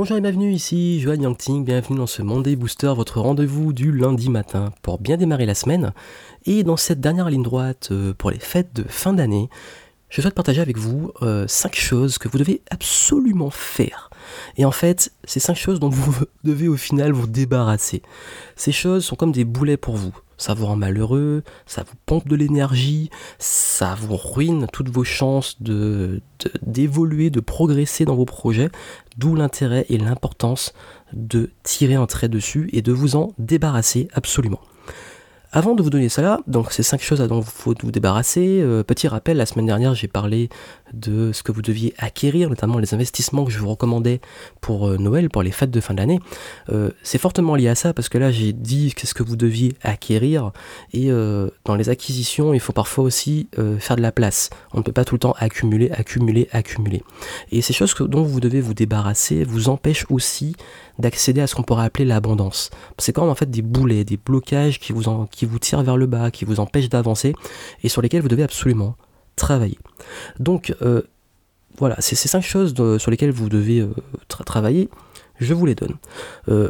Bonjour et bienvenue ici, Joanne Yangting, bienvenue dans ce Monday Booster, votre rendez-vous du lundi matin pour bien démarrer la semaine. Et dans cette dernière ligne droite euh, pour les fêtes de fin d'année, je souhaite partager avec vous 5 euh, choses que vous devez absolument faire. Et en fait, c'est 5 choses dont vous devez au final vous débarrasser. Ces choses sont comme des boulets pour vous ça vous rend malheureux, ça vous pompe de l'énergie, ça vous ruine toutes vos chances de, d'évoluer, de, progresser dans vos projets, d'où l'intérêt et l'importance de tirer un trait dessus et de vous en débarrasser absolument. Avant de vous donner ça là, donc ces cinq choses dont il faut vous débarrasser, euh, petit rappel, la semaine dernière j'ai parlé de ce que vous deviez acquérir, notamment les investissements que je vous recommandais pour euh, Noël, pour les fêtes de fin d'année. Euh, c'est fortement lié à ça parce que là j'ai dit qu'est-ce que vous deviez acquérir et dans les acquisitions il faut parfois aussi faire de la place. On ne peut pas tout le temps accumuler, accumuler, accumuler. Et ces choses dont vous devez vous débarrasser vous empêchent aussi d'accéder à ce qu'on pourrait appeler l'abondance. C'est quand même en fait des boulets, des blocages qui vous, en, vous tirent vers le bas, qui vous empêchent d'avancer et sur lesquels vous devez absolument travailler. Donc euh, voilà, c'est ces cinq choses sur lesquelles vous devez euh, travailler, je vous les donne. Euh,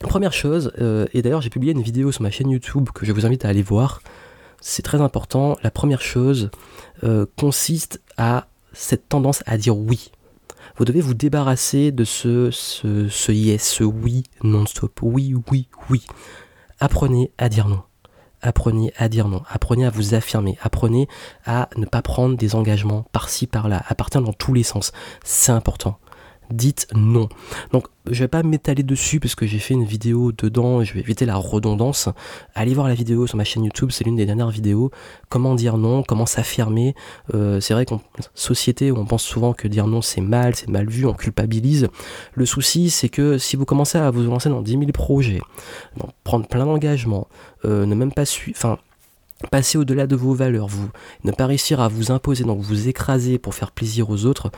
première chose, et d'ailleurs j'ai publié une vidéo sur ma chaîne YouTube que je vous invite à aller voir, c'est très important. La première chose consiste à cette tendance à dire oui vous devez vous débarrasser de ce, ce, ce yes, ce oui non-stop. Oui, oui, oui. Apprenez à dire non. Apprenez à dire non. Apprenez à vous affirmer. Apprenez à ne pas prendre des engagements par-ci, par-là, à partir dans tous les sens. C'est important dites non. Donc je vais pas m'étaler dessus parce que j'ai fait une vidéo dedans, je vais éviter la redondance. Allez voir la vidéo sur ma chaîne YouTube, c'est l'une des dernières vidéos. Comment dire non, comment s'affirmer. Euh, c'est vrai qu'en société on pense souvent que dire non c'est mal, c'est mal vu, on culpabilise. Le souci c'est que si vous commencez à vous lancer dans 10 000 projets, prendre plein d'engagements, euh, ne même pas suivre, enfin passer au-delà de vos valeurs, vous ne pas réussir à vous imposer, donc vous écraser pour faire plaisir aux autres,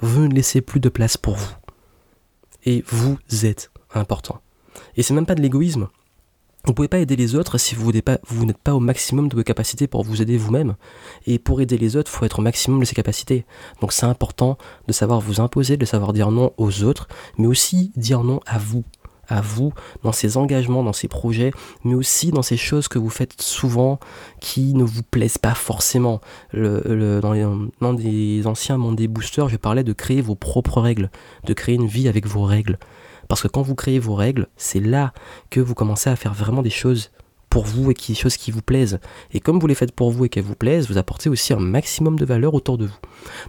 vous ne laissez plus de place pour vous. Et vous êtes important. Et c'est même pas de l'égoïsme. Vous ne pouvez pas aider les autres si vous n'êtes pas, pas, au maximum de vos capacités pour vous aider vous-même. Et pour aider les autres, il faut être au maximum de ses capacités. Donc c'est important de savoir vous imposer, de savoir dire non aux autres, mais aussi dire non à vous à vous dans ces engagements, dans ces projets, mais aussi dans ces choses que vous faites souvent qui ne vous plaisent pas forcément. Le, dans, les, dans des anciens Monday Boosters, je parlais de créer vos propres règles, de créer une vie avec vos règles. Parce que quand vous créez vos règles, c'est là que vous commencez à faire vraiment des choses pour vous et qui, des choses qui vous plaisent. Et comme vous les faites pour vous et qu'elles vous plaisent, vous apportez aussi un maximum de valeur autour de vous.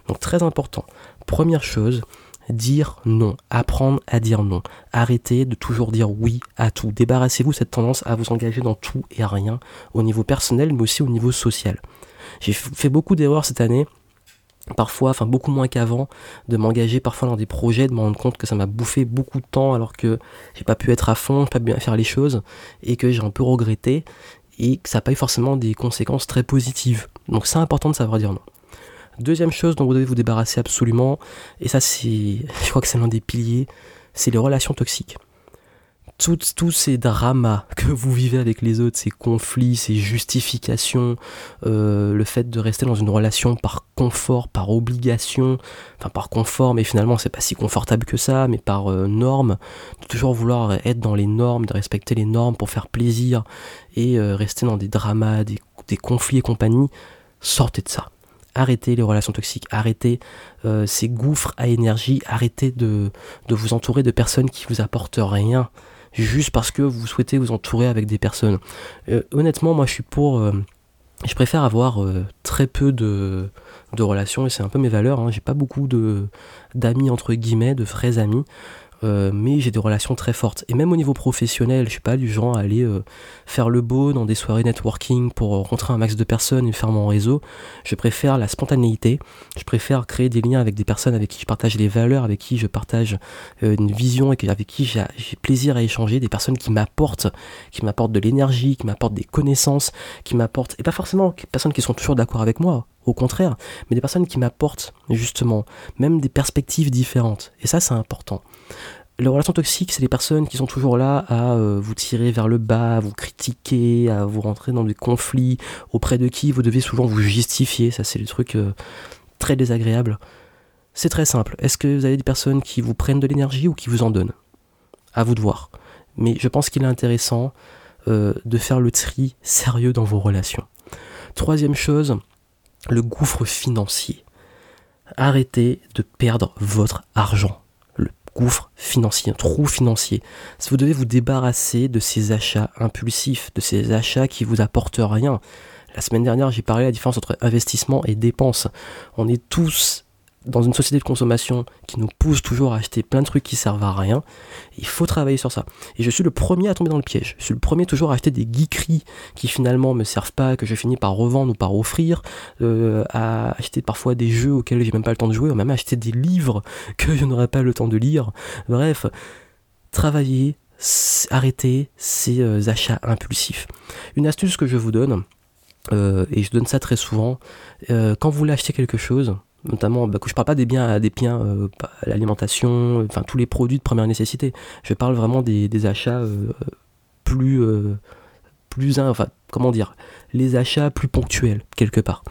Donc très important. Première chose, dire non, apprendre à dire non, arrêtez de toujours dire oui à tout, débarrassez-vous cette tendance à vous engager dans tout et rien, au niveau personnel mais aussi au niveau social. J'ai fait beaucoup d'erreurs cette année, parfois, enfin beaucoup moins qu'avant, de m'engager parfois dans des projets, de me rendre compte que ça m'a bouffé beaucoup de temps alors que j'ai pas pu être à fond, pas bien faire les choses et que j'ai un peu regretté et que ça n'a pas eu forcément des conséquences très positives. Donc c'est important de savoir dire non. Deuxième chose dont vous devez vous débarrasser absolument, et ça je crois que c'est l'un des piliers, c'est les relations toxiques. tous ces dramas que vous vivez avec les autres, ces conflits, ces justifications, euh, le fait de rester dans une relation par confort, par obligation, enfin par confort, mais finalement c'est pas si confortable que ça, mais par euh, norme, de toujours vouloir être dans les normes, de respecter les normes pour faire plaisir et euh, rester dans des dramas, des conflits et compagnie, sortez de ça arrêtez les relations toxiques, arrêtez euh, ces gouffres à énergie, arrêtez de, vous entourer de personnes qui vous apportent rien, juste parce que vous souhaitez vous entourer avec des personnes. Euh, honnêtement, moi je suis pour... Euh, je préfère avoir très peu de, relations, et c'est un peu mes valeurs, hein. j'ai pas beaucoup d'amis entre guillemets, de vrais amis. Euh, mais j'ai des relations très fortes. Et même au niveau professionnel, je suis pas du genre à aller euh, faire le beau dans des soirées networking pour rencontrer un max de personnes et faire mon réseau. Je préfère la spontanéité, je préfère créer des liens avec des personnes avec qui je partage les valeurs, avec qui je partage euh, une vision et avec qui j'ai plaisir à échanger, des personnes qui m'apportent, qui m'apportent de l'énergie, qui m'apportent des connaissances, qui m'apportent, et pas forcément des personnes qui sont toujours d'accord avec moi, au contraire, mais des personnes qui m'apportent justement même des perspectives différentes. Et ça, c'est important. Les relations toxiques, c'est les personnes qui sont toujours là à euh, vous tirer vers le bas, à vous critiquer, à vous rentrer dans des conflits, auprès de qui vous devez souvent vous justifier. Ça, c'est le truc euh, très désagréable. C'est très simple. Est-ce que vous avez des personnes qui vous prennent de l'énergie ou qui vous en donnent? À vous de voir. Mais je pense qu'il est intéressant euh, de faire le tri sérieux dans vos relations. Troisième chose, le gouffre financier. Arrêtez de perdre votre argent. Le gouffre financier, un trou financier. Si vous devez vous débarrasser de ces achats impulsifs, de ces achats qui vous apportent rien. La semaine dernière, j'ai parlé de la différence entre investissement et dépense. On est tous dans une société de consommation qui nous pousse toujours à acheter plein de trucs qui servent à rien, il faut travailler sur ça. Et je suis le premier à tomber dans le piège. Je suis le premier toujours à acheter des geekeries qui finalement me servent pas, que je finis par revendre ou par offrir, euh, à acheter parfois des jeux auxquels j'ai même pas le temps de jouer, ou même acheter des livres que je n'aurai pas le temps de lire. Bref, travailler, arrêter ces euh, achats impulsifs. Une astuce que je vous donne, euh, et je donne ça très souvent, quand vous voulez acheter quelque chose, notamment bah, je parle pas des biens des biens euh, l'alimentation enfin tous les produits de première nécessité. Je parle vraiment des, achats euh, plus euh, enfin comment dire les achats plus ponctuels quelque part.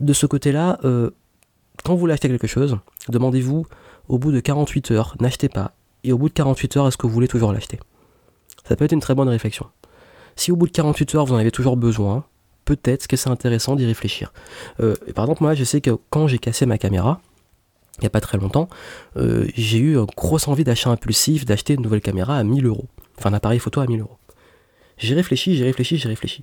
De ce côté là quand vous voulez acheter quelque chose demandez-vous au bout de 48 heures n'achetez pas. Et au bout de 48 heures est-ce que vous voulez toujours l'acheter? Ça peut être une très bonne réflexion. Si au bout de 48 heures vous en avez toujours besoin peut-être que c'est intéressant d'y réfléchir. Euh, par exemple, moi, je sais que quand j'ai cassé ma caméra, il n'y a pas très longtemps, euh, j'ai eu une grosse envie d'achat impulsif, d'acheter une nouvelle caméra à 1000 euros. Enfin, un appareil photo à 1000 euros. J'ai réfléchi, j'ai réfléchi, j'ai réfléchi.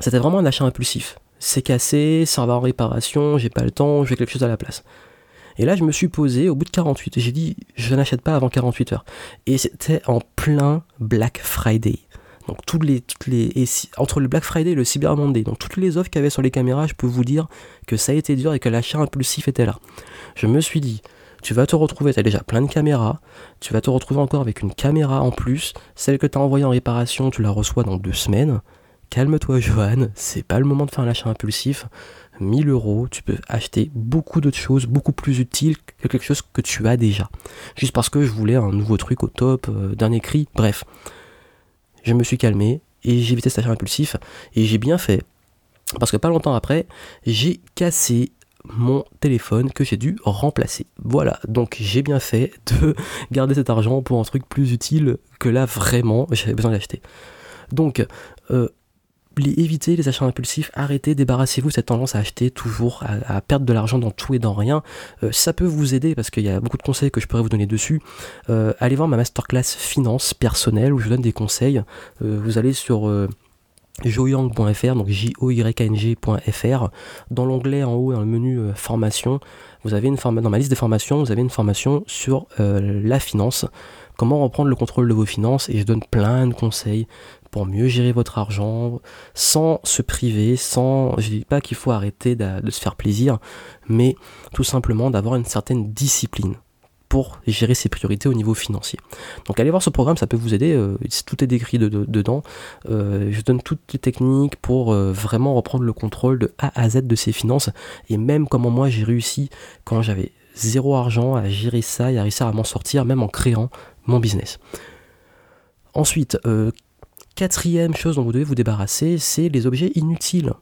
C'était vraiment un achat impulsif. C'est cassé, ça va en réparation, j'ai pas le temps, je veux quelque chose à la place. Et là, je me suis posé au bout de 48. J'ai dit, je n'achète pas avant 48 heures. Et c'était en plein Black Friday. Donc toutes les, entre le Black Friday et le Cyber Monday, donc toutes les offres qu'il y avait sur les caméras, je peux vous dire que ça a été dur et que l'achat impulsif était là. Je me suis dit, tu vas te retrouver, tu as déjà plein de caméras, tu vas te retrouver encore avec une caméra en plus, celle que tu as envoyée en réparation, tu la reçois dans deux semaines. Calme-toi Johan, c'est pas le moment de faire un achat impulsif. 1000 euros, tu peux acheter beaucoup d'autres choses, beaucoup plus utiles que quelque chose que tu as déjà. Juste parce que je voulais un nouveau truc au top, euh, d'un écrit, bref je me suis calmé et j'ai évité cet achat impulsif et j'ai bien fait. Parce que pas longtemps après, j'ai cassé mon téléphone que j'ai dû remplacer. Voilà, donc j'ai bien fait de garder cet argent pour un truc plus utile que là vraiment j'avais besoin d'acheter. Donc, euh, évitez les achats impulsifs, arrêtez, débarrassez-vous de cette tendance à acheter toujours, à, perdre de l'argent dans tout et dans rien. Euh, ça peut vous aider parce qu'il y a beaucoup de conseils que je pourrais vous donner dessus. Euh, allez voir ma masterclass finance personnelle où je donne des conseils. Euh, vous allez sur joyang.fr, donc j o y n g.fr. Dans l'onglet en haut, dans le menu formation, vous avez une dans ma liste des formations, vous avez une formation sur la finance comment reprendre le contrôle de vos finances et je donne plein de conseils pour mieux gérer votre argent, sans se priver, sans, je dis pas qu'il faut arrêter de, se faire plaisir, mais tout simplement d'avoir une certaine discipline pour gérer ses priorités au niveau financier. Donc allez voir ce programme, ça peut vous aider, euh, tout est décrit dedans. Euh, je donne toutes les techniques pour euh, vraiment reprendre le contrôle de A à Z de ses finances, et même comment moi j'ai réussi quand j'avais zéro argent à gérer ça et à réussir à m'en sortir, même en créant mon business. Ensuite, Quatrième chose dont vous devez vous débarrasser, c'est les objets inutiles.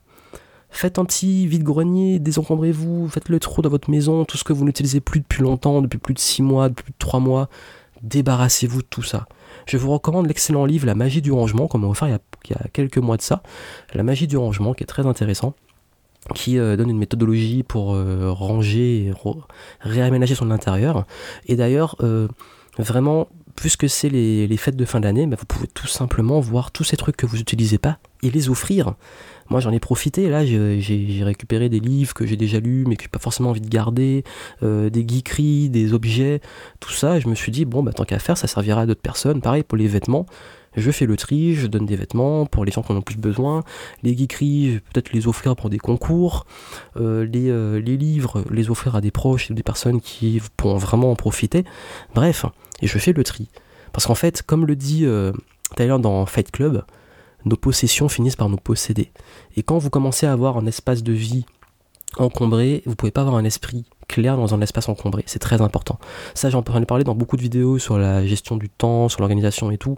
Faites un petit vide-grenier, désencombrez-vous, faites le trou dans votre maison, tout ce que vous n'utilisez plus depuis longtemps, depuis plus de 6 mois, depuis plus de 3 mois, débarrassez-vous de tout ça. Je vous recommande l'excellent livre La magie du rangement, comme on va faire il y, a, quelques mois de ça. La magie du rangement, qui est très intéressant, qui euh, donne une méthodologie pour euh, ranger réaménager son intérieur. Et d'ailleurs, euh, vraiment, puisque c'est les, fêtes de fin d'année, bah, vous pouvez tout simplement voir tous ces trucs que vous n'utilisez pas et les offrir. Moi j'en ai profité, là j'ai récupéré des livres que j'ai déjà lus mais que j'ai pas forcément envie de garder, euh, des geekeries, des objets, tout ça, je me suis dit bon bah tant qu'à faire ça servira à d'autres personnes, pareil pour les vêtements, je fais le tri, je donne des vêtements pour les gens qui en ont plus besoin, les geekeries, je vais peut-être les offrir pour des concours, euh, les, euh, les livres, les offrir à des proches des personnes qui pourront vraiment en profiter, bref, et je fais le tri. Parce qu'en fait, comme le dit Tyler dans Fight Club, nos possessions finissent par nous posséder. Et quand vous commencez à avoir un espace de vie encombré, vous pouvez pas avoir un esprit clair dans un espace encombré. C'est très important. Ça, j'en ai parlé dans beaucoup de vidéos sur la gestion du temps, sur l'organisation et tout.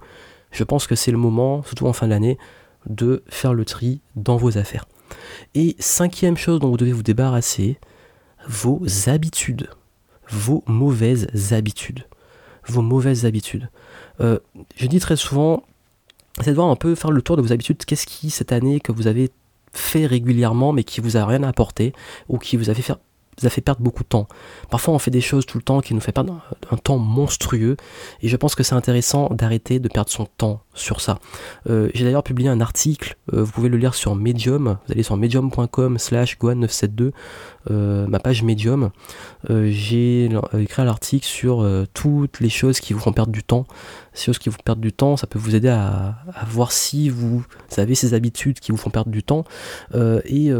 Je pense que c'est le moment, surtout en fin d'année, de faire le tri dans vos affaires. Et cinquième chose dont vous devez vous débarrasser, vos habitudes, vos mauvaises habitudes, vos mauvaises habitudes. Euh, je dis très souvent, c'est de voir un peu faire le tour de vos habitudes. Qu'est-ce qui cette année que vous avez fait régulièrement mais qui vous a rien apporté ou qui vous a fait faire ça fait perdre beaucoup de temps. Parfois on fait des choses tout le temps qui nous fait perdre un, temps monstrueux et je pense que c'est intéressant d'arrêter de perdre son temps sur ça. Euh, j'ai d'ailleurs publié un article, euh, vous pouvez le lire sur Medium, vous allez sur medium.com slash gohan972, euh, ma page Medium. j'ai écrit un article sur toutes les choses qui vous font perdre du temps. Ces choses qui vous perdent du temps, ça peut vous aider à, à voir si vous avez ces habitudes qui vous font perdre du temps. et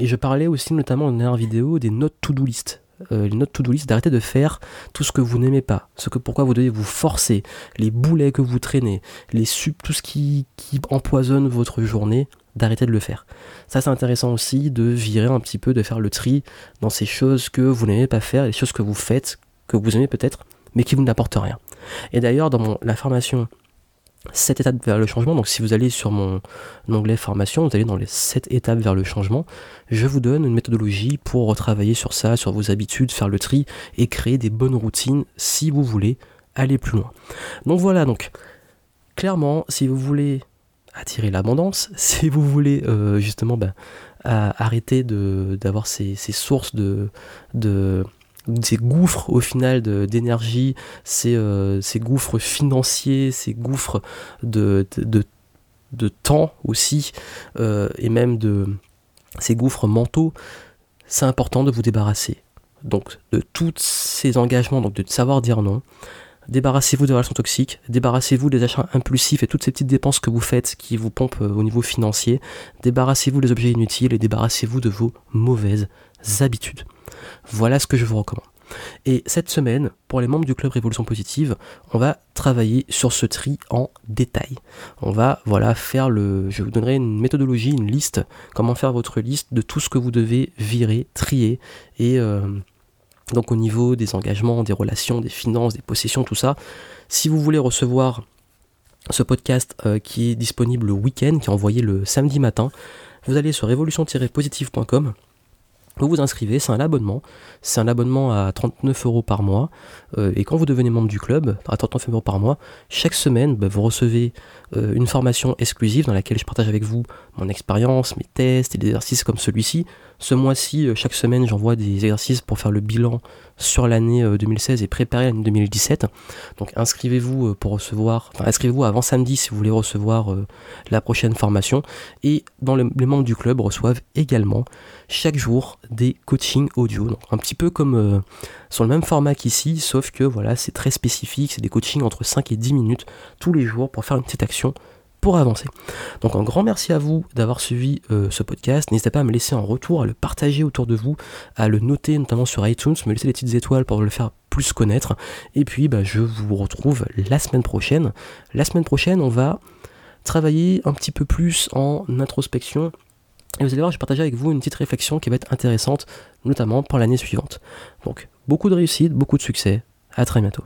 et je parlais aussi notamment dans une dernière vidéo des notes to-do list. Euh, les notes to-do list, d'arrêter de faire tout ce que vous n'aimez pas, ce que pourquoi vous devez vous forcer, les boulets que vous traînez, les sub, tout ce qui, empoisonne votre journée, d'arrêter de le faire. Ça c'est intéressant aussi de virer un petit peu, de faire le tri dans ces choses que vous n'aimez pas faire, les choses que vous faites, que vous aimez peut-être, mais qui vous n'apportent rien. Et d'ailleurs dans la formation 7 étapes vers le changement. Donc si vous allez sur mon onglet formation, vous allez dans les 7 étapes vers le changement. Je vous donne une méthodologie pour retravailler sur ça, sur vos habitudes, faire le tri et créer des bonnes routines si vous voulez aller plus loin. Donc voilà, donc clairement, si vous voulez attirer l'abondance, si vous voulez euh, justement ben, arrêter d'avoir ces, ces, sources de ces gouffres au final d'énergie, ces, euh, ces, gouffres financiers, ces gouffres de, de, de temps aussi, euh, et même de ces gouffres mentaux, c'est important de vous débarrasser. Donc de tous ces engagements, donc de savoir dire non, débarrassez-vous des relations toxiques, débarrassez-vous des achats impulsifs et toutes ces petites dépenses que vous faites qui vous pompent euh, au niveau financier, débarrassez-vous des objets inutiles et débarrassez-vous de vos mauvaises habitudes. Voilà ce que je vous recommande. Et cette semaine, pour les membres du club Révolution Positive, on va travailler sur ce tri en détail. On va voilà faire le. Je vous donnerai une méthodologie, une liste, comment faire votre liste de tout ce que vous devez virer, trier et euh, donc au niveau des engagements, des relations, des finances, des possessions, tout ça. Si vous voulez recevoir ce podcast euh, qui est disponible le week-end, qui est envoyé le samedi matin, vous allez sur révolution-positive.com vous vous inscrivez, c'est un abonnement. C'est un abonnement à 39 euros par mois. Euh, et quand vous devenez membre du club, à 39 euros par mois, chaque semaine, bah, vous recevez euh, une formation exclusive dans laquelle je partage avec vous mon expérience, mes tests et des exercices comme celui-ci. Ce mois-ci, euh, chaque semaine, j'envoie des exercices pour faire le bilan sur l'année 2016 et préparer l'année 2017. Donc inscrivez-vous pour recevoir, enfin inscrivez-vous avant samedi si vous voulez recevoir la prochaine formation. Et dans les membres du club reçoivent également chaque jour des coachings audio. Donc un petit peu comme euh, sur le même format qu'ici, sauf que voilà, c'est très spécifique, c'est des coachings entre 5 et 10 minutes tous les jours pour faire une petite action pour avancer. Donc un grand merci à vous d'avoir suivi euh, ce podcast. N'hésitez pas à me laisser en retour, à le partager autour de vous, à le noter notamment sur iTunes, me laisser des petites étoiles pour le faire plus connaître. Et puis bah, je vous retrouve la semaine prochaine. La semaine prochaine, on va travailler un petit peu plus en introspection et vous allez voir, je vais partager avec vous une petite réflexion qui va être intéressante, notamment pour l'année suivante. Beaucoup de réussite, beaucoup de succès. À très bientôt.